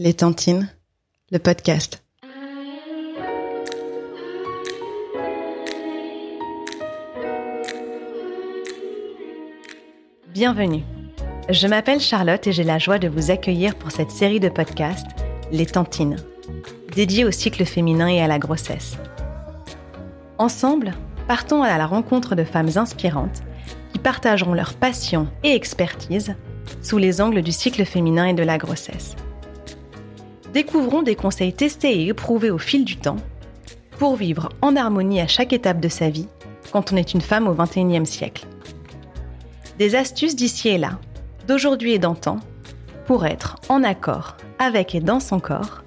Les Tantines, le podcast. Bienvenue. Je m'appelle Charlotte et j'ai la joie de vous accueillir pour cette série de podcasts, Les Tantines, dédiée au cycle féminin et à la grossesse. Ensemble, partons à la rencontre de femmes inspirantes qui partageront leur passion et expertise sous les angles du cycle féminin et de la grossesse. Découvrons des conseils testés et éprouvés au fil du temps pour vivre en harmonie à chaque étape de sa vie quand on est une femme au XXIe siècle. Des astuces d'ici et là, d'aujourd'hui et d'antan, pour être en accord avec et dans son corps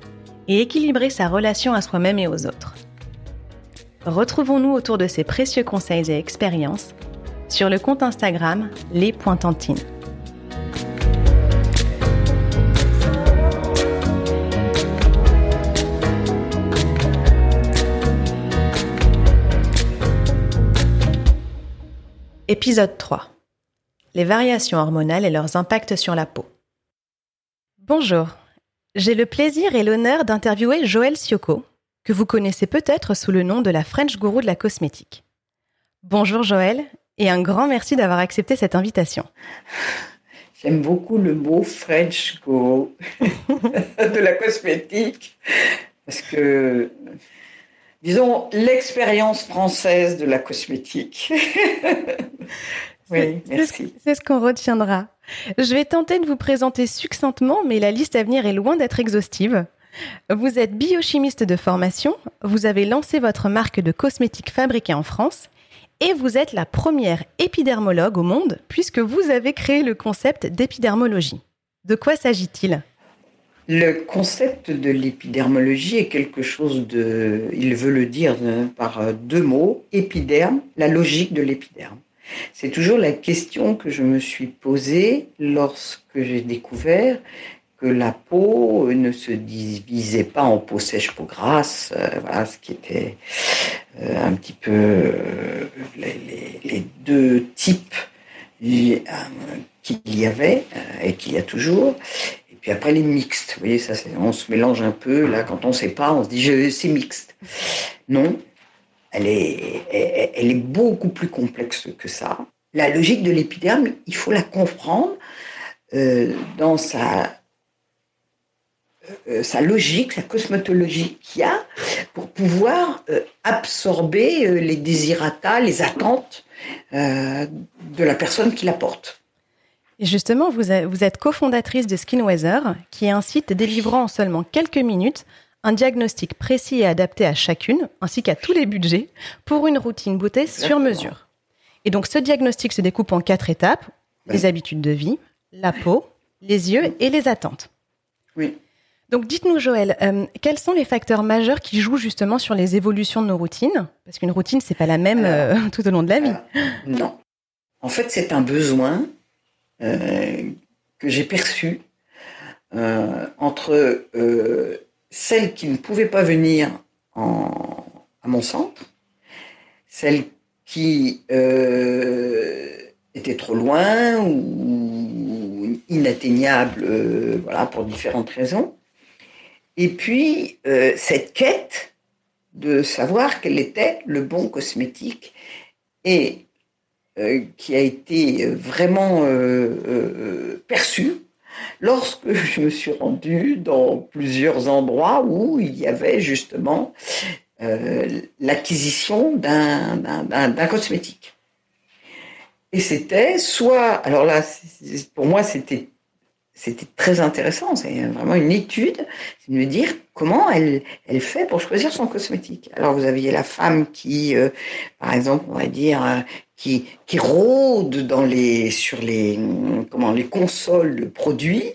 et équilibrer sa relation à soi-même et aux autres. Retrouvons-nous autour de ces précieux conseils et expériences sur le compte Instagram Les Pointantines. Épisode 3. Les variations hormonales et leurs impacts sur la peau. Bonjour. J'ai le plaisir et l'honneur d'interviewer Joël Sioko, que vous connaissez peut-être sous le nom de la French Guru de la cosmétique. Bonjour Joël, et un grand merci d'avoir accepté cette invitation. J'aime beaucoup le mot French Guru de la cosmétique, parce que disons, l'expérience française de la cosmétique. oui, merci. C'est ce qu'on retiendra. Je vais tenter de vous présenter succinctement, mais la liste à venir est loin d'être exhaustive. Vous êtes biochimiste de formation, vous avez lancé votre marque de cosmétiques fabriquée en France et vous êtes la première épidermologue au monde puisque vous avez créé le concept d'épidermologie. De quoi s'agit-il? Le concept de l'épidermologie est quelque chose de, il veut le dire hein, par deux mots, épiderme, la logique de l'épiderme. C'est toujours la question que je me suis posée lorsque j'ai découvert que la peau ne se divisait pas en peau sèche, peau grasse, euh, voilà ce qui était euh, un petit peu euh, les, deux types qu'il y avait et qu'il y a toujours. Puis après, les mixtes. Vous voyez, ça, on se mélange un peu. Là, quand on ne sait pas, on se dit c'est mixte. Non, elle est, elle, est beaucoup plus complexe que ça. La logique de l'épiderme, il faut la comprendre euh, dans sa, euh, sa logique, sa cosmétologie qu'il y a pour pouvoir euh, absorber les désirata, les attentes de la personne qui la porte. Et justement, vous, êtes cofondatrice de SkinWeather, qui est un site délivrant en seulement quelques minutes un diagnostic précis et adapté à chacune, ainsi qu'à tous les budgets, pour une routine beauté sur mesure. Et donc, ce diagnostic se découpe en quatre étapes les habitudes de vie, la peau, les yeux et les attentes. Oui. Donc, dites-nous, Joël, euh, quels sont les facteurs majeurs qui jouent justement sur les évolutions de nos routines? Parce qu'une routine, c'est pas la même euh, tout au long de la vie. non. En fait, c'est un besoin euh, que j'ai perçu euh, entre euh, celles qui ne pouvaient pas venir en, à mon centre, celles qui étaient trop loin ou inatteignables, voilà, pour différentes raisons. Et puis, cette quête de savoir quel était le bon cosmétique et euh, qui a été euh, vraiment euh, perçu lorsque je me suis rendue dans plusieurs endroits où il y avait justement l'acquisition d'un cosmétique. Et c'était soit, alors là, pour moi, c'était c'était très intéressant. C'est vraiment une étude, c'est de me dire comment elle, elle fait pour choisir son cosmétique. Alors vous aviez la femme qui, par exemple, on va dire, qui, qui rôde dans les, sur les, comment, les consoles de produits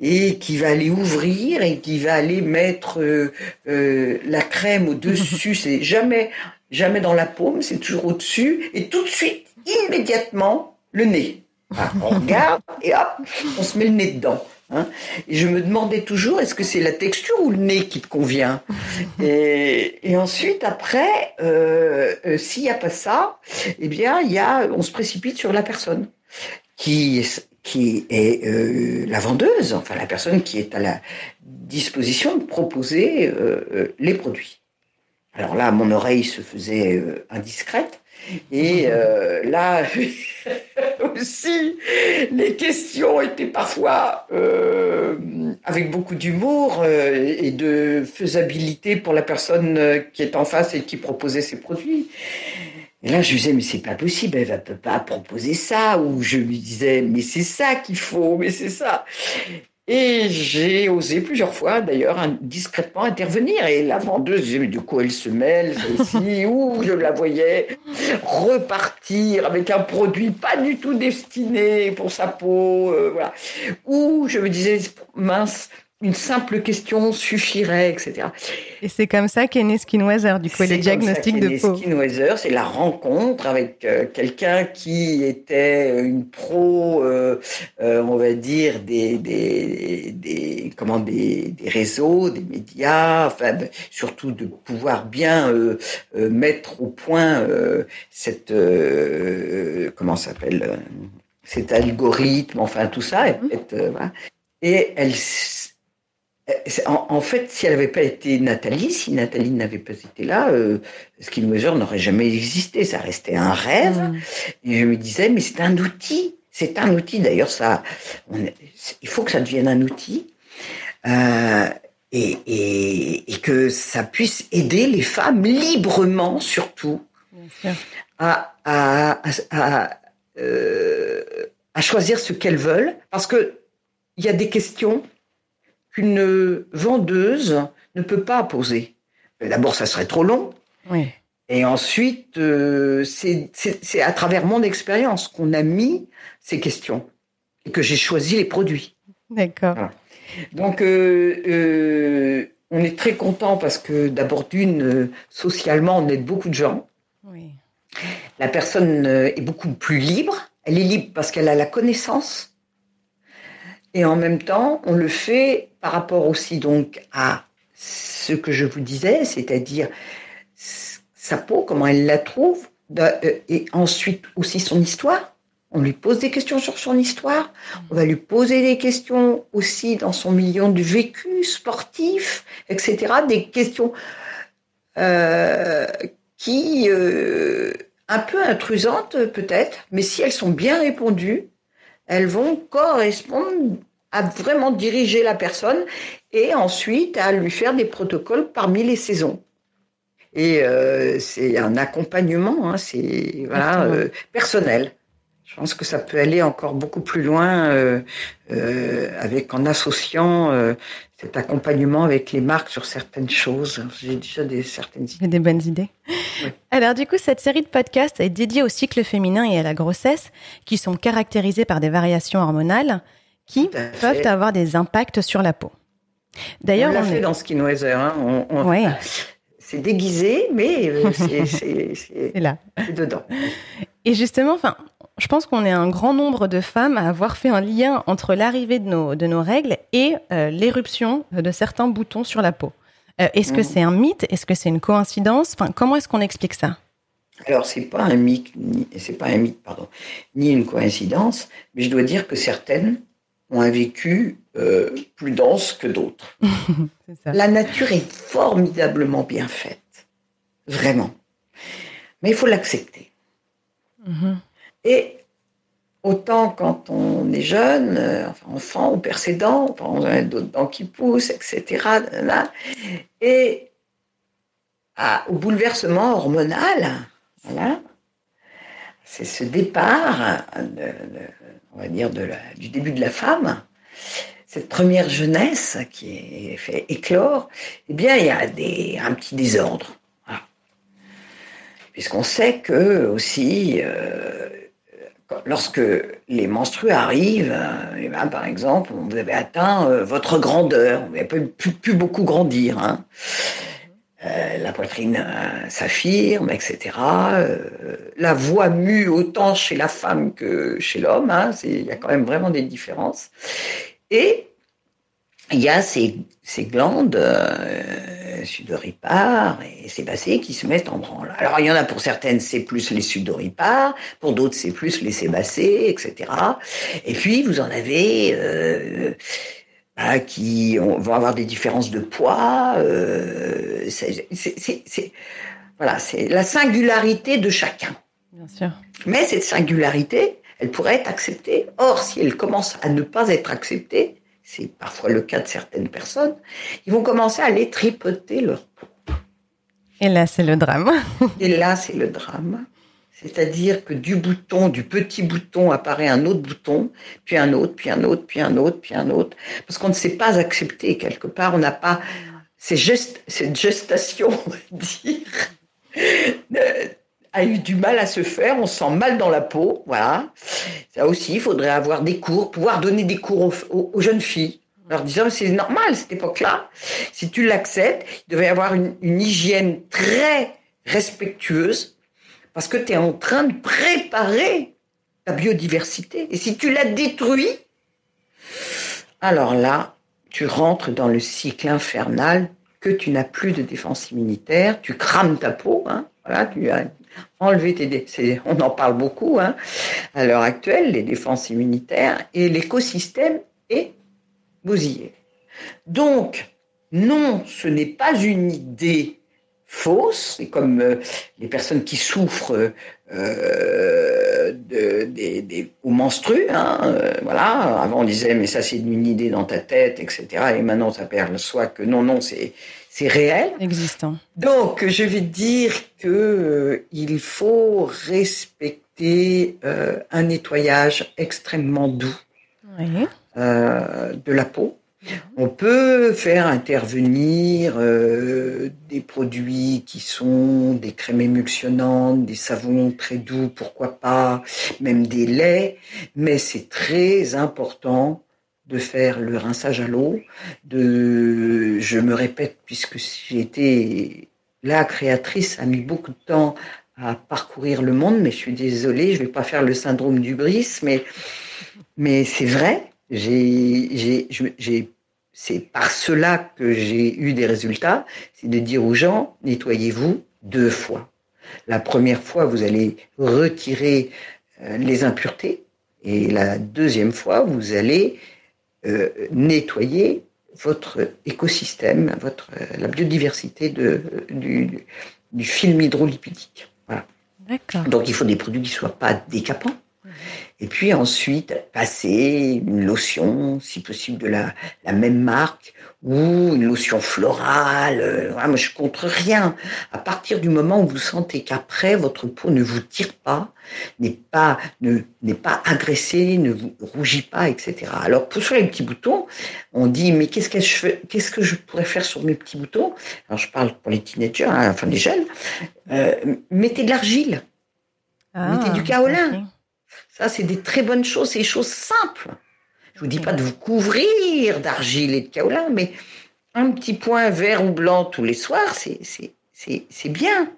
et qui va aller ouvrir et qui va aller mettre euh, euh, la crème au-dessus. c'est jamais, jamais dans la paume, c'est toujours au-dessus. Et tout de suite, immédiatement, le nez. On regarde et hop, on se met le nez dedans. Hein. Et je me demandais toujours, est-ce que c'est la texture ou le nez qui te convient? Et, ensuite, après, euh, euh, s'il n'y a pas ça, eh bien, y a, on se précipite sur la personne qui, qui est euh, la vendeuse, enfin la personne qui est à la disposition de proposer euh, les produits. Alors là, mon oreille se faisait indiscrète. Et là aussi, les questions étaient parfois avec beaucoup d'humour et de faisabilité pour la personne qui est en face et qui proposait ses produits. Et là, je disais, mais c'est pas possible, elle ne peut pas proposer ça. Ou je lui disais, mais c'est ça qu'il faut, mais c'est ça. Et j'ai osé plusieurs fois, d'ailleurs, discrètement intervenir. Et la vendeuse disait, mais de quoi elle se mêle, celle-ci Ou je la voyais repartir avec un produit pas du tout destiné pour sa peau. Euh, voilà. Ou je me disais, mince, une simple question suffirait, etc. Et c'est comme ça qu'est né Skinweiser, du coup, les diagnostics de peau. Skinweiser, c'est la rencontre avec euh, quelqu'un qui était une pro, euh, euh, on va dire, des, des, des comment, des, des, réseaux, des médias, enfin, surtout de pouvoir bien mettre au point cette, comment s'appelle, cet algorithme, enfin tout ça. Et, mmh. et elle euh, en, fait, si elle n'avait pas été Nathalie, si Nathalie n'avait pas été là, euh, Skinweiser n'aurait jamais existé. Ça restait un rêve. Mm. Et je me disais, mais c'est un outil. C'est un outil. D'ailleurs, ça, il faut que ça devienne un outil. Euh, et, et, et, que ça puisse aider les femmes librement, surtout, à, à, à, euh, à choisir ce qu'elles veulent. Parce que il y a des questions qu'une vendeuse ne peut pas poser. D'abord, ça serait trop long. Et ensuite, euh, c'est à travers mon expérience qu'on a mis ces questions et que j'ai choisi les produits. D'accord. Donc, euh, euh, on est très content parce que d'abord, d'une, socialement, on aide beaucoup de gens. La personne est beaucoup plus libre. Elle est libre parce qu'elle a la connaissance et en même temps, on le fait par rapport aussi donc à ce que je vous disais, c'est-à-dire sa peau, comment elle la trouve, euh, et ensuite aussi son histoire. On lui pose des questions sur son histoire. On va lui poser des questions aussi dans son milieu du vécu sportif, etc. Des questions euh, qui, euh, un peu intrusantes peut-être, mais si elles sont bien répondues, elles vont correspondre à vraiment diriger la personne et ensuite à lui faire des protocoles parmi les saisons. Et euh, c'est un accompagnement, hein, c'est voilà, euh, personnel. Je pense que ça peut aller encore beaucoup plus loin euh, avec en associant cet accompagnement avec les marques sur certaines choses. J'ai déjà des certaines idées. Des bonnes idées. Alors du coup, cette série de podcasts est dédiée au cycle féminin et à la grossesse, qui sont caractérisés par des variations hormonales qui peuvent avoir des impacts sur la peau. D'ailleurs, on l'a fait dans Skinweiser. Hein. C'est déguisé, mais euh, c'est là. C'est dedans. Et justement, enfin, je pense qu'on est un grand nombre de femmes à avoir fait un lien entre l'arrivée de nos, de nos règles et euh, l'éruption de certains boutons sur la peau. Euh, est-ce que mhm. c'est un mythe? Est-ce que c'est une coïncidence? Enfin, Comment est-ce qu'on explique ça? Alors, c'est pas un mythe, c'est pas un mythe, pardon, ni une coïncidence, mais je dois dire que certaines ont un vécu euh, plus dense que d'autres. La nature est formidablement bien faite, vraiment. Mais il faut l'accepter. Mhm. Et autant quand on est jeune, euh, enfin enfant ou percédent, on a d'autres dents qui poussent, etc. et au bouleversement hormonal, voilà, c'est ce départ, on va dire, du début de la femme, cette première jeunesse qui est fait éclore, eh bien, il y a un petit désordre. Puisqu'on sait que aussi, euh, lorsque les menstrues arrivent, eh ben, par exemple, vous avez atteint euh, votre grandeur, vous n'avez plus, plus, beaucoup grandir. Hein. Euh, la poitrine euh, s'affirme, etc. Euh, la voix mue autant chez la femme que chez l'homme. Hein, il y a quand même vraiment des différences. Et il y a ces, ces glandes sudoripares et sébacées qui se mettent en branle. Alors il y en a pour certaines, c'est plus les sudoripares, pour d'autres, c'est plus les sébacées, etc. Et puis vous en avez bah, qui vont avoir des différences de poids. Euh, c'est voilà, c'est la singularité de chacun. Bien sûr. Mais cette singularité, elle pourrait être acceptée. Or, si elle commence à ne pas être acceptée, c'est parfois le cas de certaines personnes, ils vont commencer à les tripoter leur peau. Et là, c'est le drame. Et là, c'est le drame. C'est-à-dire que du bouton, du petit bouton apparaît un autre bouton, puis un autre, puis un autre, puis un autre, puis un autre. Parce qu'on ne sait pas accepter quelque part, on n'a pas cette gestation, on va dire, euh, a eu du mal à se faire, on se sent mal dans la peau, voilà. Ça aussi, il faudrait avoir des cours, pouvoir donner des cours aux, jeunes filles, leur disant c'est normal cette époque-là. Si tu l'acceptes, il devait y avoir une, hygiène très respectueuse, parce que tu es en train de préparer la biodiversité. Et si tu la détruis, alors là, tu rentres dans le cycle infernal que tu n'as plus de défense immunitaire, tu crames ta peau, hein, voilà, tu as enlevé tes, on en parle beaucoup hein, à l'heure actuelle, les défenses immunitaires, et l'écosystème est bousillé. Donc, non, ce n'est pas une idée fausse, c'est comme euh, les personnes qui souffrent euh, de, des, des, au menstru, hein, euh, voilà. Avant on disait mais ça c'est une idée dans ta tête, etc. Et maintenant ça perd soit que non non c'est c'est réel. Existant. Donc, je vais dire que il faut respecter un nettoyage extrêmement doux de la peau. On peut faire intervenir des produits qui sont des crèmes émulsionnantes, des savons très doux, pourquoi pas, même des laits, mais c'est très important de faire le rinçage à l'eau, de, je me répète, puisque j'ai été la créatrice, a mis beaucoup de temps à parcourir le monde, mais je suis désolée, je vais pas faire le syndrome du bris, mais, mais c'est vrai, c'est par cela que j'ai eu des résultats, c'est de dire aux gens, nettoyez-vous deux fois. La première fois, vous allez retirer euh, les impuretés, et la deuxième fois, vous allez euh, nettoyer votre écosystème, votre, la biodiversité de, du, du film hydrolipidique. Voilà. Donc il faut des produits qui ne soient pas décapants. Et puis ensuite, passer une lotion, si possible de la, la même marque, ou une lotion florale. Euh, moi, je contre rien. À partir du moment où vous sentez qu'après votre peau ne vous tire pas, n'est pas n'est pas agressée, ne vous rougit pas, etc. Alors pour sur les petits boutons, on dit mais qu'est-ce que je fais, qu'est-ce que je pourrais faire sur mes petits boutons? Alors je parle pour les teenagers, hein, enfin les jeunes. Euh, mettez de l'argile, ah, mettez du kaolin. Ça c'est des très bonnes choses, c'est des choses simples. Je vous dis pas de vous couvrir d'argile et de kaolin, mais un petit point vert ou blanc tous les soirs, c'est bien.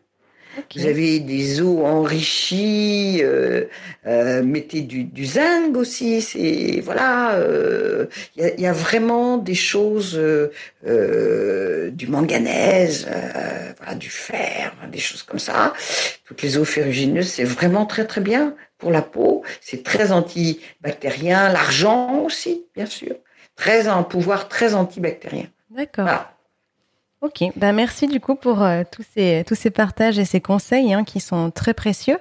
Vous avez des eaux enrichies, euh, euh, mettez du, du zinc aussi. C'est voilà, il euh, y, a, y, a, vraiment des choses, du manganèse, voilà, du fer, des choses comme ça. Toutes les eaux ferrugineuses, c'est vraiment très très bien pour la peau. C'est très antibactérien. L'argent aussi, bien sûr. Très un pouvoir très antibactérien. D'accord. Ok, ben merci du coup pour euh, tous, ces, tous ces partages et ces conseils hein, qui sont très précieux.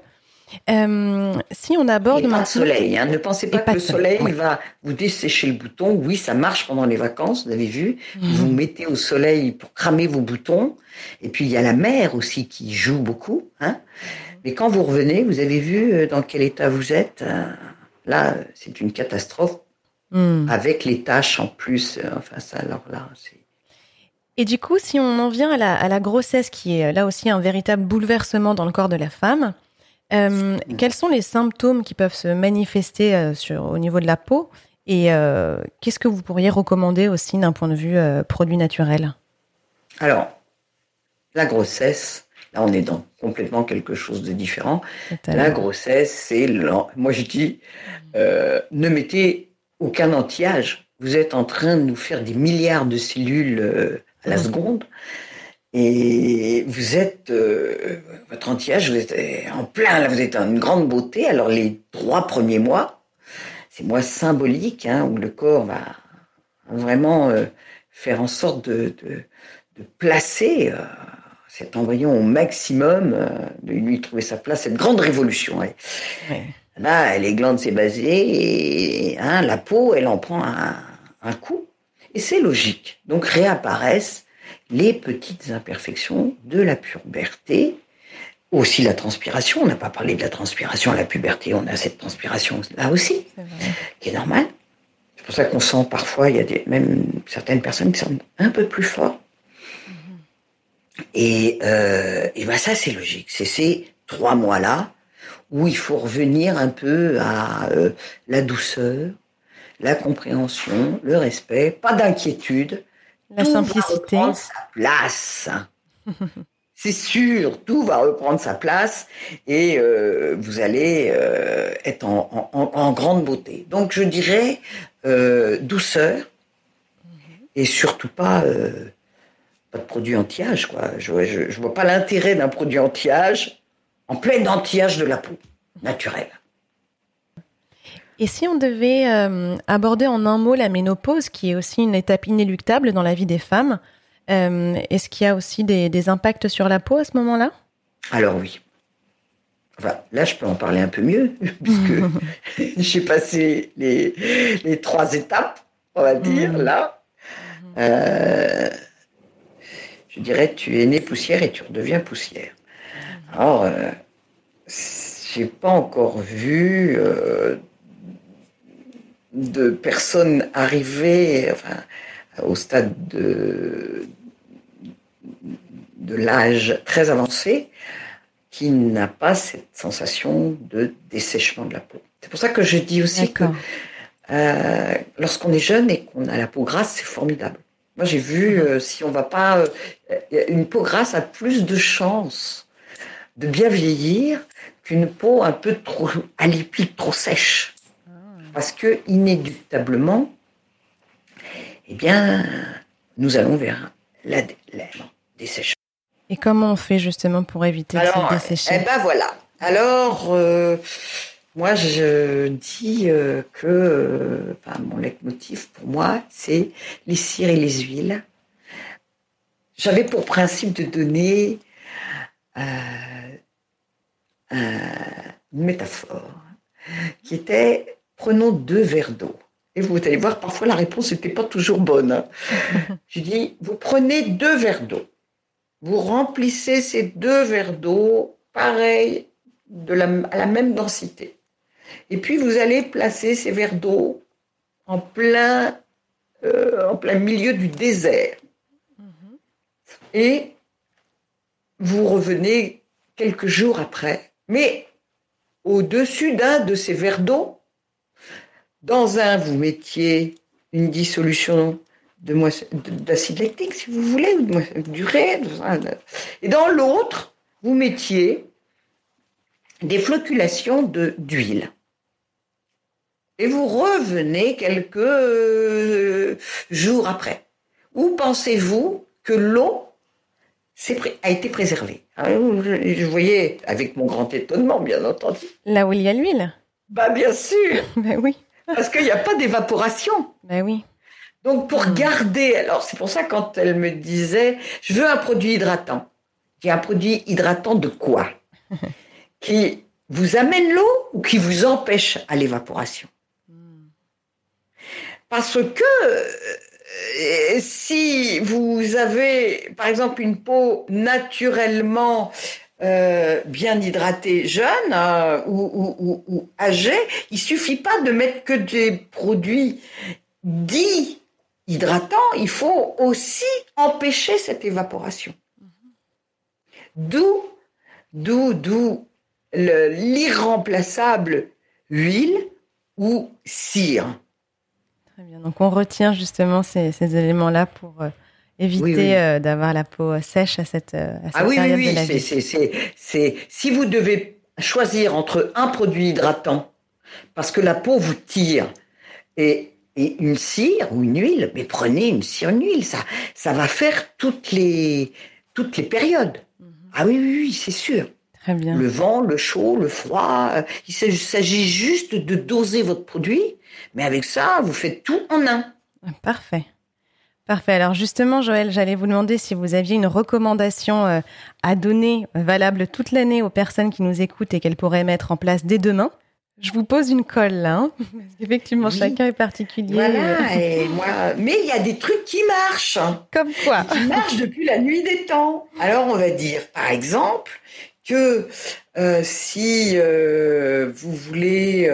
Euh, si on aborde maintenant... Pas de soleil, hein. ne pensez pas que le soleil va vous dessécher le bouton. Oui, ça marche pendant les vacances, vous avez vu. Mhm. Vous mettez au soleil pour cramer vos boutons. Et puis il y a la mer aussi qui joue beaucoup. Hein. Mais quand vous revenez, vous avez vu euh, dans quel état vous êtes. Euh, là, c'est une catastrophe. Hmm. Avec les tâches en plus. Euh, enfin, ça, alors là, c'est. Et du coup, si on en vient à la, à la, grossesse, qui est là aussi un véritable bouleversement dans le corps de la femme, hmm. quels sont les symptômes qui peuvent se manifester sur, au niveau de la peau? Et qu'est-ce que vous pourriez recommander aussi d'un point de vue produit naturel? Alors, la grossesse, Là, on est dans complètement quelque chose de différent. La grossesse, c'est moi je dis, euh, ne mettez aucun anti-âge. Vous êtes en train de nous faire des milliards de cellules euh, à la seconde. Et vous êtes, euh, votre anti-âge, vous êtes en plein, là, vous êtes en une grande beauté. Alors les trois premiers mois, c'est mois symboliques, hein, où le corps va vraiment faire en sorte de, de, de placer cet embryon au maximum, euh, de lui trouver sa place, cette grande révolution. Ouais. Ouais. Là, les glandes basées et hein, la peau, elle en prend un, un coup. Et c'est logique. Donc réapparaissent les petites imperfections de la puberté, aussi la transpiration. On n'a pas parlé de la transpiration à la puberté, on a cette transpiration là aussi, qui est normale. C'est pour ça qu'on sent parfois, il y a des, même certaines personnes qui sont un peu plus forts. Et, euh, et ben ça, c'est logique. C'est ces trois mois-là où il faut revenir un peu à euh, la douceur, la compréhension, le respect, pas d'inquiétude. La tout simplicité. Va sa place. C'est sûr, tout va reprendre sa place et euh, vous allez euh, être en, en, en, grande beauté. Donc je dirais euh, douceur et surtout pas, euh, pas de produit anti-âge. Quoi. Je ne vois pas l'intérêt d'un produit anti-âge en plein anti-âge de la peau naturelle. Et si on devait euh, aborder en un mot la ménopause, qui est aussi une étape inéluctable dans la vie des femmes, euh, est-ce qu'il y a aussi des, des, impacts sur la peau à ce moment-là? Alors oui. Enfin, là, je peux en parler un peu mieux, puisque j'ai passé les, les, trois étapes, on va dire, là. Euh, je dirais, tu es né poussière et tu redeviens poussière. Alors, euh, j'ai pas encore vu euh, de personnes arriver enfin, au stade de, de l'âge très avancé qui n'a pas cette sensation de dessèchement de la peau. C'est pour ça que je dis aussi que euh, lorsqu'on est jeune et qu'on a la peau grasse, c'est formidable. Moi, j'ai vu, euh, si on va pas, euh, une peau grasse a plus de chances de bien vieillir qu'une peau un peu trop alipide, trop sèche. Parce que, inéluctablement, eh bien, nous allons vers la, la. Et comment on fait justement pour éviter Alors, de se dessécher Eh ben voilà. Alors, euh, moi, je dis euh, que euh, enfin, mon leitmotiv pour moi, c'est les cires et les huiles. J'avais pour principe de donner euh, une métaphore qui était prenons deux verres d'eau. Et vous allez voir, parfois la réponse n'était pas toujours bonne. Hein. Je dis, vous prenez deux verres d'eau. Vous remplissez ces deux verres d'eau, pareil, de la, à la même densité. Et puis vous allez placer ces verres d'eau en plein, euh, en plein milieu du désert. Et vous revenez quelques jours après, mais au-dessus d'un de ces verres d'eau, dans un, vous mettiez une dissolution d'acide lactique, si vous voulez, ou d'urée. Et dans l'autre, vous mettiez des flocculations d'huile. Et vous revenez quelques euh, jours après. Où pensez-vous que l'eau a été préservée? Ah, Je voyais avec mon grand étonnement, bien entendu. Là où il y a l'huile Bah bien sûr Ben oui. Parce qu'il n'y a pas d'évaporation. Ben oui. Donc pour mmh. garder, alors c'est pour ça quand elle me disait, je veux un produit hydratant. Qui un produit hydratant de quoi? Qui vous amène l'eau ou qui vous empêche à l'évaporation. Parce que euh, si vous avez, par exemple, une peau naturellement euh, bien hydratée, jeune euh, ou, ou, ou, ou, âgée, il suffit pas de mettre que des produits dits hydratants, il faut aussi empêcher cette évaporation. D'où, d'où, d'où l'irremplaçable huile ou cire. Très bien. Donc on retient justement ces, ces éléments-là pour euh, éviter oui, oui. Euh, d'avoir la peau sèche à cette, à cette ah oui, période oui, oui. de la c'est, vie. c'est, c'est, c'est, si vous devez choisir entre un produit hydratant, parce que la peau vous tire, et, et une cire ou une huile, mais prenez une cire, une huile, ça, ça va faire toutes les, toutes les périodes. Mhm. Ah oui, oui, oui, c'est sûr. Très bien. Le vent, le chaud, le froid. Euh, il s'agit juste de doser votre produit, mais avec ça, vous faites tout en un. Parfait. Parfait. Alors justement, Joël, j'allais vous demander si vous aviez une recommandation euh, à donner euh, valable toute l'année aux personnes qui nous écoutent et qu'elles pourraient mettre en place dès demain. Je vous pose une colle là, hein effectivement chacun est particulier. Voilà, et moi, mais il y a des trucs qui marchent. Comme quoi Qui marchent depuis la nuit des temps. Alors on va dire, par exemple, que euh, si vous voulez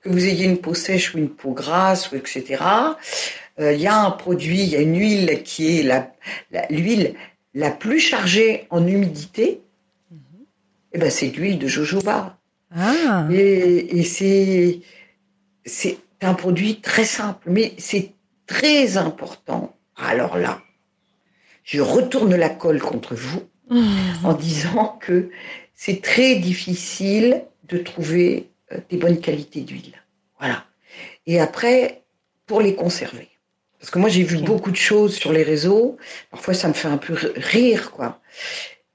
que vous ayez une peau sèche ou une peau grasse ou etc. Euh, il y a un produit, il y a une huile qui est la, l'huile la, plus chargée en humidité. et eh ben, c'est l'huile de jojoba. Ah. Et, et c'est, c'est un produit très simple, mais c'est très important. Alors là, je retourne la colle contre vous en disant que c'est très difficile de trouver euh, des bonnes qualités d'huile. Voilà. Et après, pour les conserver. Parce que moi, j'ai vu beaucoup de choses sur les réseaux. Parfois, ça me fait un peu rire, quoi.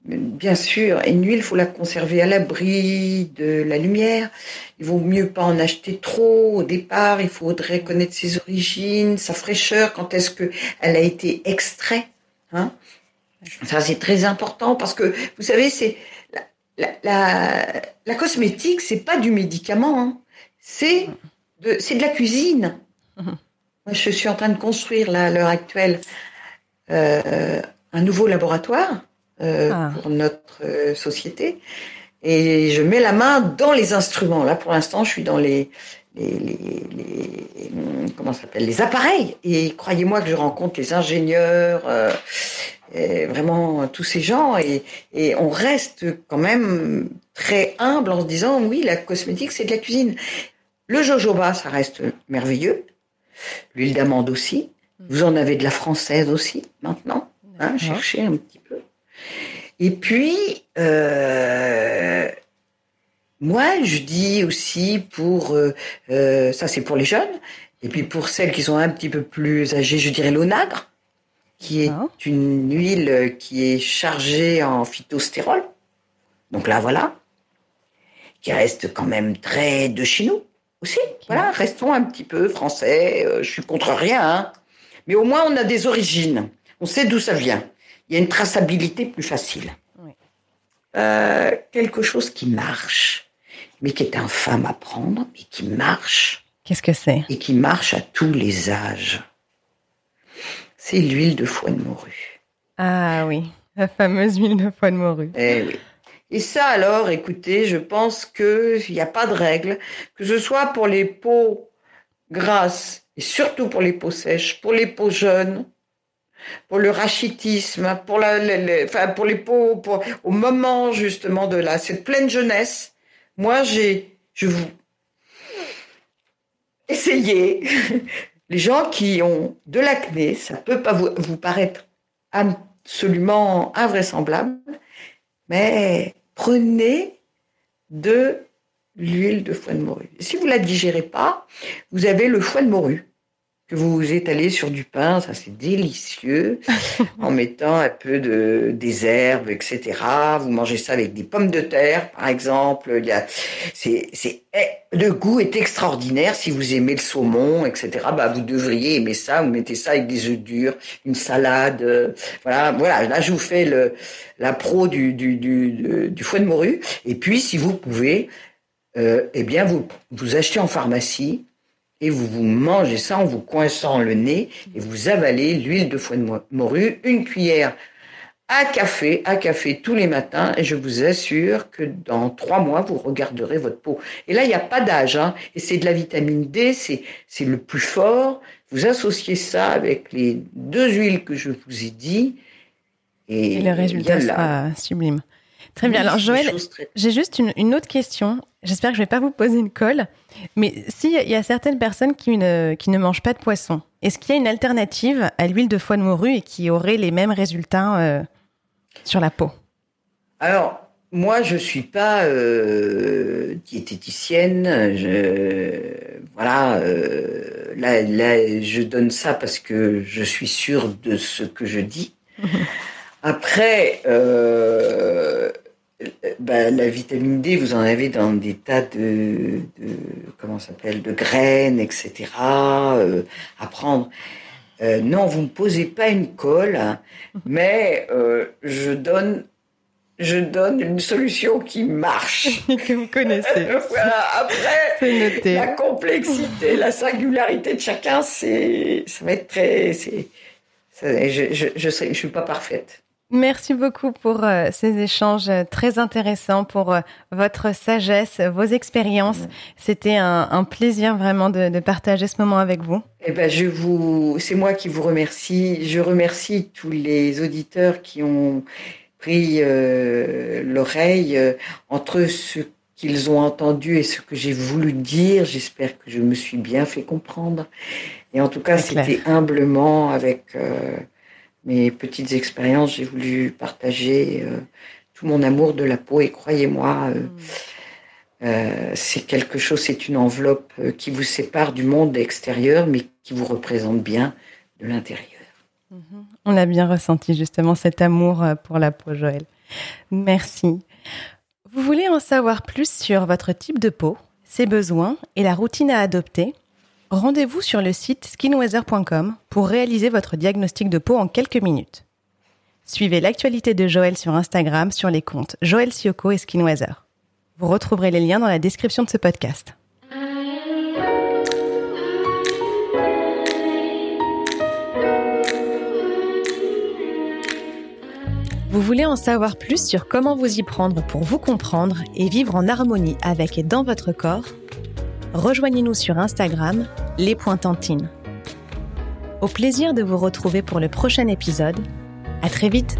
Bien sûr, une huile, il faut la conserver à l'abri de la lumière. Il vaut mieux pas en acheter trop au départ. Il faudrait connaître ses origines, sa fraîcheur, quand est-ce que elle a été extraite. Hein Ça, c'est très important parce que, vous savez, c'est la, la, la, cosmétique, c'est pas du médicament. Hein. C'est de, c'est de la cuisine. Mmh. Je suis en train de construire là, à l'heure actuelle euh, un nouveau laboratoire euh, ah. pour notre euh, société et je mets la main dans les instruments. Là, pour l'instant, je suis dans les, les, les, les comment s'appelle les appareils. Et croyez-moi que je rencontre les ingénieurs, euh, vraiment tous ces gens, et, et, on reste quand même très humble en se disant oui, la cosmétique c'est de la cuisine. Le jojoba, ça reste merveilleux. L'huile d'amande aussi. Vous en avez de la française aussi maintenant. Hein, cherchez un petit peu. Et puis, euh, moi, je dis aussi pour euh, euh, ça, c'est pour les jeunes. Et puis pour celles qui sont un petit peu plus âgées, je dirais l'onagre, qui est ah. une huile qui est chargée en phytostérol. Donc là, voilà, qui reste quand même très de chez nous aussi. Voilà, restons un petit peu français. Euh, je suis contre rien, hein. mais au moins on a des origines. On sait d'où ça vient. Il y a une traçabilité plus facile. Euh, quelque chose qui marche, mais qui est infâme à prendre, mais qui marche. Qu'est-ce que c'est? Et qui marche à tous les âges. C'est l'huile de foie de morue. Ah oui, la fameuse huile de foie de morue. Eh oui. Et ça, alors, écoutez, je pense qu'il n'y a pas de règle, que ce soit pour les peaux grasses et surtout pour les peaux sèches, pour les peaux jeunes, pour le rachitisme, pour, la, les, enfin, pour les peaux, pour, au moment justement de la, cette pleine jeunesse. Moi, j'ai, je vous, essayez. Les gens qui ont de l'acné, ça peut pas vous, paraître absolument invraisemblable, mais prenez de l'huile de foie de morue. Si vous la digérez pas, vous avez le foie de morue que vous étalez sur du pain, ça c'est délicieux, en mettant un peu de des herbes, etc. Vous mangez ça avec des pommes de terre, par exemple. Il y a, c'est, c'est, eh, le goût est extraordinaire. Si vous aimez le saumon, etc. Bah vous devriez aimer ça. Vous mettez ça avec des œufs durs, une salade. Euh, voilà, voilà. Là je vous fais le la pro du du du, du foie de morue. Et puis si vous pouvez, euh, eh bien vous vous achetez en pharmacie et vous vous mangez ça en vous coinçant le nez et vous avalez l'huile de foie de morue, une cuillère à café, à café tous les matins, et je vous assure que dans trois mois, vous regarderez votre peau. Et là, il n'y a pas d'âge, hein, et c'est de la vitamine D, c'est, c'est le plus fort. Vous associez ça avec les deux huiles que je vous ai dit, et, le résultat sera sublime. Très bien. Alors, Joël, j'ai juste une, une, autre question. J'espère que je ne vais pas vous poser une colle. Mais s'il y a certaines personnes qui ne, qui ne mangent pas de poisson, est-ce qu'il y a une alternative à l'huile de foie de morue et qui aurait les mêmes résultats euh, sur la peau? Alors, moi, je ne suis pas euh, diététicienne. Je, voilà, euh, là, là, je donne ça parce que je suis sûre de ce que je dis. Après, euh, bah, la vitamine D, vous en avez dans des tas de, de comment s'appelle, de graines, etc. Euh, à prendre. Euh, non, vous ne posez pas une colle, hein, mais euh, je donne je donne une solution qui marche. que vous connaissez. voilà. Après, la complexité, la singularité de chacun, c'est, ça va être très, c'est, je, je, je, je suis pas parfaite. Merci beaucoup pour euh, ces échanges très intéressants, pour euh, votre sagesse, vos expériences. C'était un, un, plaisir vraiment de, de, partager ce moment avec vous. Eh ben, je vous, c'est moi qui vous remercie. Je remercie tous les auditeurs qui ont pris euh, l'oreille euh, entre ce qu'ils ont entendu et ce que j'ai voulu dire. J'espère que je me suis bien fait comprendre. Et en tout cas, c'était humblement avec euh, mes petites expériences, j'ai voulu partager euh, tout mon amour de la peau. Et croyez-moi, euh, mm. euh, c'est quelque chose, c'est une enveloppe qui vous sépare du monde extérieur, mais qui vous représente bien de l'intérieur. Mm-hmm. On a bien ressenti justement cet amour pour la peau, Joël. Merci. Vous voulez en savoir plus sur votre type de peau, ses besoins et la routine à adopter? Rendez-vous sur le site skinweather.com pour réaliser votre diagnostic de peau en quelques minutes. Suivez l'actualité de Joël sur Instagram sur les comptes Joël Sioko et Skinweather. Vous retrouverez les liens dans la description de ce podcast. Vous voulez en savoir plus sur comment vous y prendre pour vous comprendre et vivre en harmonie avec et dans votre corps? Rejoignez-nous sur Instagram, les Pointantines. Au plaisir de vous retrouver pour le prochain épisode. À très vite!